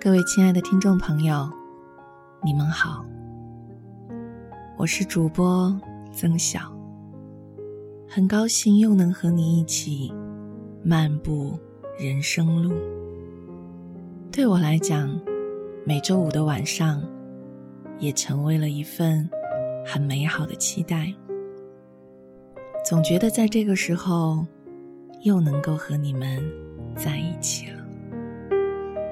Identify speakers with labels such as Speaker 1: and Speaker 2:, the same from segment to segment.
Speaker 1: 各位亲爱的听众朋友，你们好，我是主播曾晓，很高兴又能和你一起漫步人生路。对我来讲，每周五的晚上也成为了一份很美好的期待。总觉得在这个时候，又能够和你们在一起了。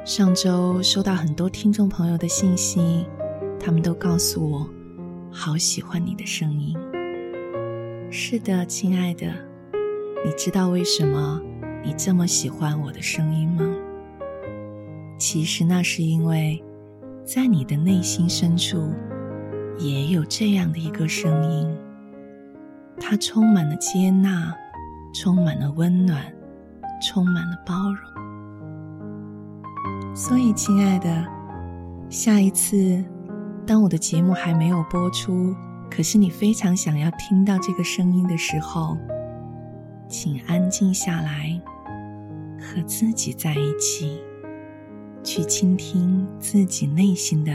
Speaker 1: 上周收到很多听众朋友的信息，他们都告诉我，好喜欢你的声音。是的，亲爱的，你知道为什么你这么喜欢我的声音吗？其实那是因为，在你的内心深处，也有这样的一个声音，它充满了接纳，充满了温暖，充满了包容。所以，亲爱的，下一次当我的节目还没有播出，可是你非常想要听到这个声音的时候，请安静下来，和自己在一起，去倾听自己内心的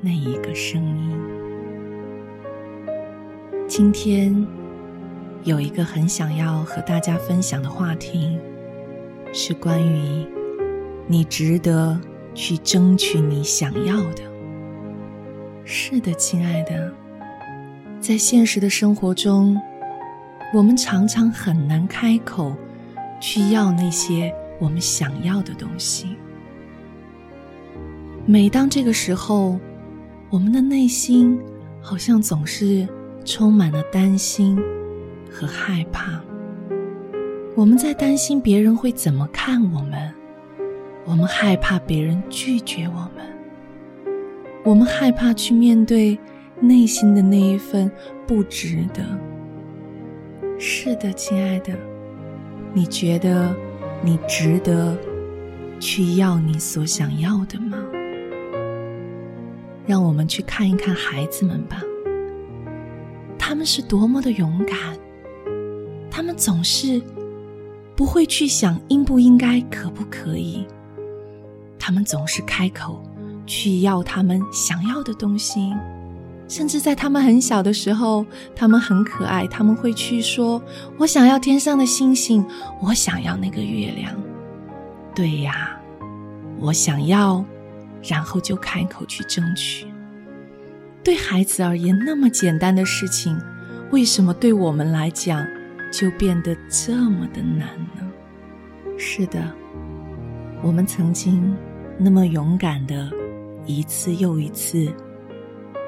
Speaker 1: 那一个声音。今天有一个很想要和大家分享的话题，是关于。你值得去争取你想要的。是的，亲爱的，在现实的生活中，我们常常很难开口去要那些我们想要的东西。每当这个时候，我们的内心好像总是充满了担心和害怕。我们在担心别人会怎么看我们。我们害怕别人拒绝我们，我们害怕去面对内心的那一份不值得。是的，亲爱的，你觉得你值得去要你所想要的吗？让我们去看一看孩子们吧，他们是多么的勇敢，他们总是不会去想应不应该、可不可以。他们总是开口去要他们想要的东西，甚至在他们很小的时候，他们很可爱，他们会去说：“我想要天上的星星，我想要那个月亮。”对呀，我想要，然后就开口去争取。对孩子而言，那么简单的事情，为什么对我们来讲就变得这么的难呢？是的，我们曾经。那么勇敢的，一次又一次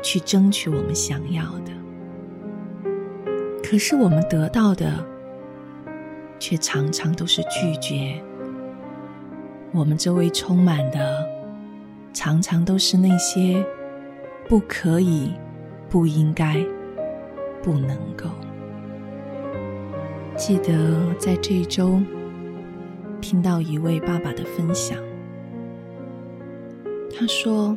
Speaker 1: 去争取我们想要的，可是我们得到的，却常常都是拒绝。我们周围充满的，常常都是那些不可以、不应该、不能够。记得在这一周听到一位爸爸的分享。他说：“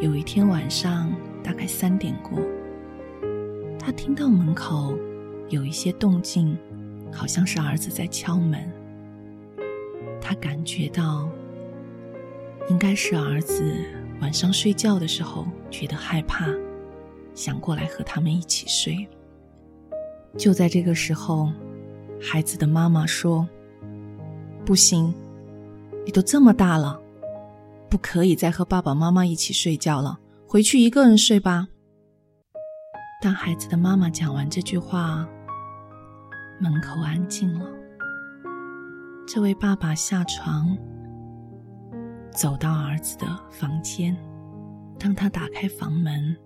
Speaker 1: 有一天晚上，大概三点过，他听到门口有一些动静，好像是儿子在敲门。他感觉到，应该是儿子晚上睡觉的时候觉得害怕，想过来和他们一起睡。就在这个时候，孩子的妈妈说：‘不行，你都这么大了。’”不可以再和爸爸妈妈一起睡觉了，回去一个人睡吧。当孩子的妈妈讲完这句话，门口安静了。这位爸爸下床，走到儿子的房间。当他打开房门，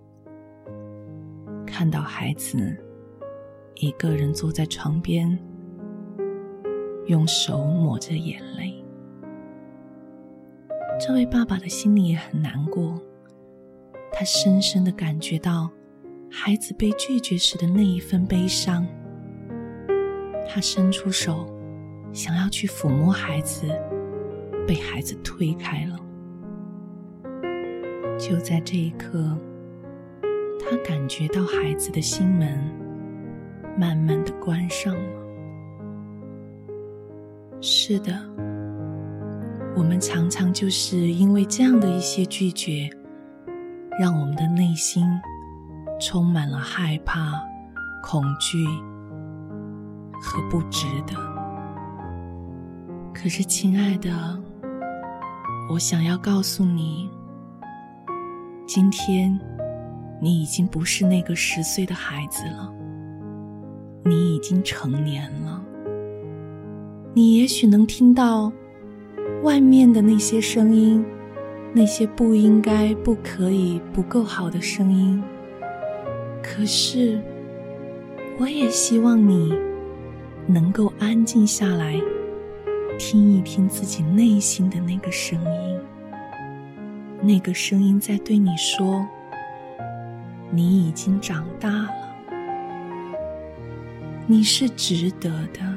Speaker 1: 看到孩子一个人坐在床边，用手抹着眼泪。这位爸爸的心里也很难过，他深深的感觉到孩子被拒绝时的那一份悲伤。他伸出手，想要去抚摸孩子，被孩子推开了。就在这一刻，他感觉到孩子的心门慢慢的关上了。是的，我们常常就是因为这样的一些拒绝，让我们的内心充满了害怕、恐惧和不值得。可是，亲爱的，我想要告诉你，今天你已经不是那个十岁的孩子了，你已经成年了。你也许能听到外面的那些声音，那些不应该、不可以、不够好的声音。可是，我也希望你能够安静下来，听一听自己内心的那个声音。那个声音在对你说：“你已经长大了，你是值得的。”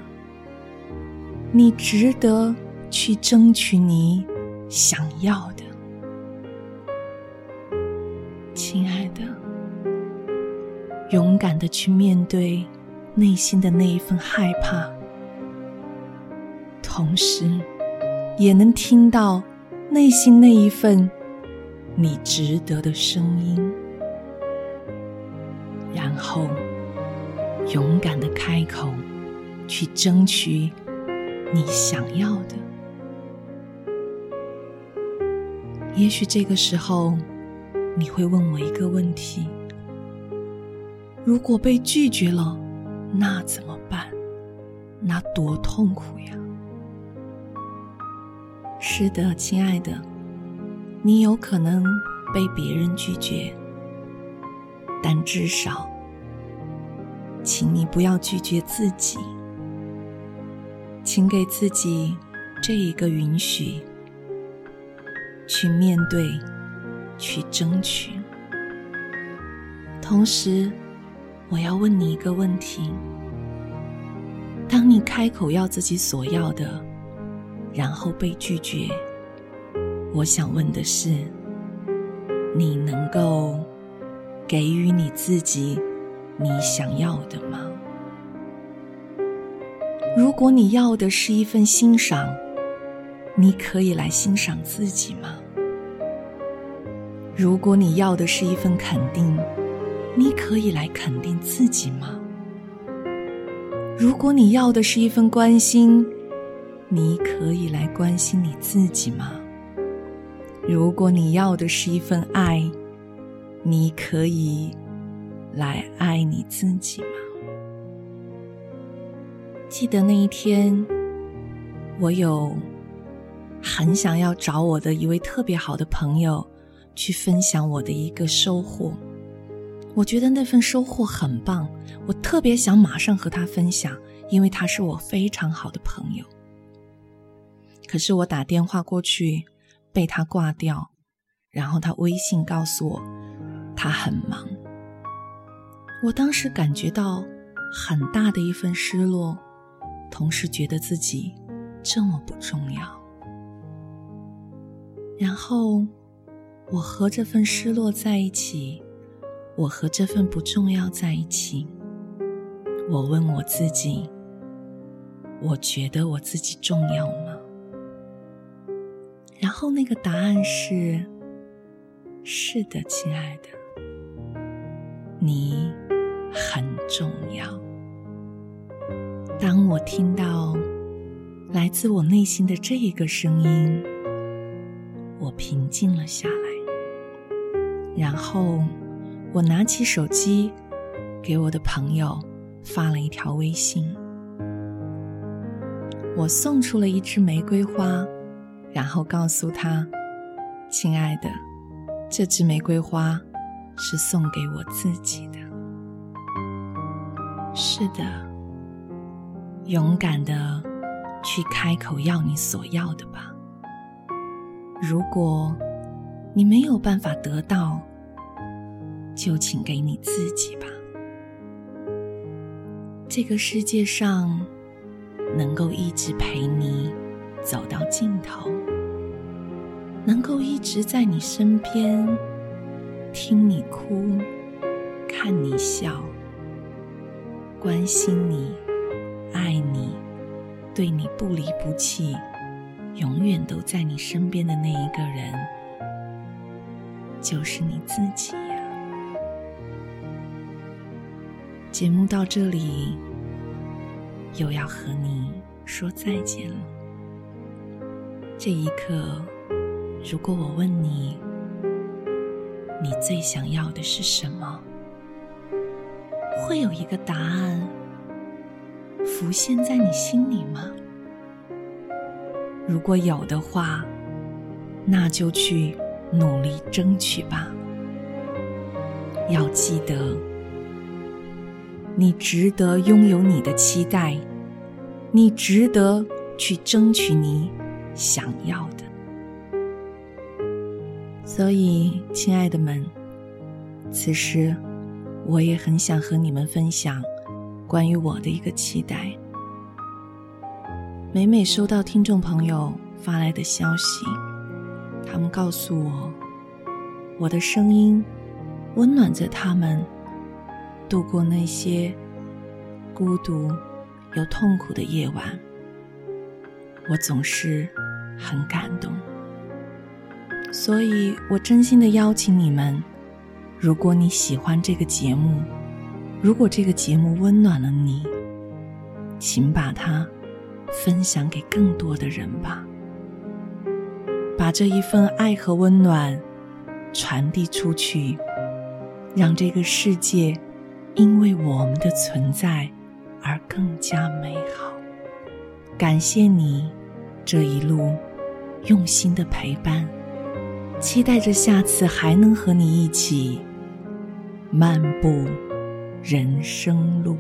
Speaker 1: 你值得去争取你想要的，亲爱的，勇敢的去面对内心的那一份害怕，同时也能听到内心那一份你值得的声音，然后勇敢的开口去争取。你想要的，也许这个时候你会问我一个问题：如果被拒绝了，那怎么办？那多痛苦呀！是的，亲爱的，你有可能被别人拒绝，但至少，请你不要拒绝自己。请给自己这一个允许，去面对，去争取。同时，我要问你一个问题：当你开口要自己所要的，然后被拒绝，我想问的是，你能够给予你自己你想要的吗？如果你要的是一份欣赏，你可以来欣赏自己吗？如果你要的是一份肯定，你可以来肯定自己吗？如果你要的是一份关心，你可以来关心你自己吗？如果你要的是一份爱，你可以来爱你自己吗？记得那一天，我有很想要找我的一位特别好的朋友去分享我的一个收获。我觉得那份收获很棒，我特别想马上和他分享，因为他是我非常好的朋友。可是我打电话过去被他挂掉，然后他微信告诉我他很忙。我当时感觉到很大的一份失落。同时觉得自己这么不重要，然后我和这份失落在一起，我和这份不重要在一起。我问我自己：我觉得我自己重要吗？然后那个答案是：是的，亲爱的，你很重要。当我听到来自我内心的这一个声音，我平静了下来。然后，我拿起手机，给我的朋友发了一条微信。我送出了一支玫瑰花，然后告诉他：“亲爱的，这支玫瑰花是送给我自己的。”是的。勇敢的去开口要你所要的吧。如果你没有办法得到，就请给你自己吧。这个世界上能够一直陪你走到尽头，能够一直在你身边听你哭、看你笑、关心你。爱你，对你不离不弃，永远都在你身边的那一个人，就是你自己呀。节目到这里，又要和你说再见了。这一刻，如果我问你，你最想要的是什么？会有一个答案浮现在你心里吗？如果有的话，那就去努力争取吧。要记得，你值得拥有你的期待，你值得去争取你想要的。所以，亲爱的们，此时。我也很想和你们分享关于我的一个期待。每每收到听众朋友发来的消息，他们告诉我，我的声音温暖着他们度过那些孤独又痛苦的夜晚，我总是很感动。所以我真心的邀请你们。如果你喜欢这个节目，如果这个节目温暖了你，请把它分享给更多的人吧。把这一份爱和温暖传递出去，让这个世界因为我们的存在而更加美好。感谢你这一路用心的陪伴。期待着下次还能和你一起漫步人生路。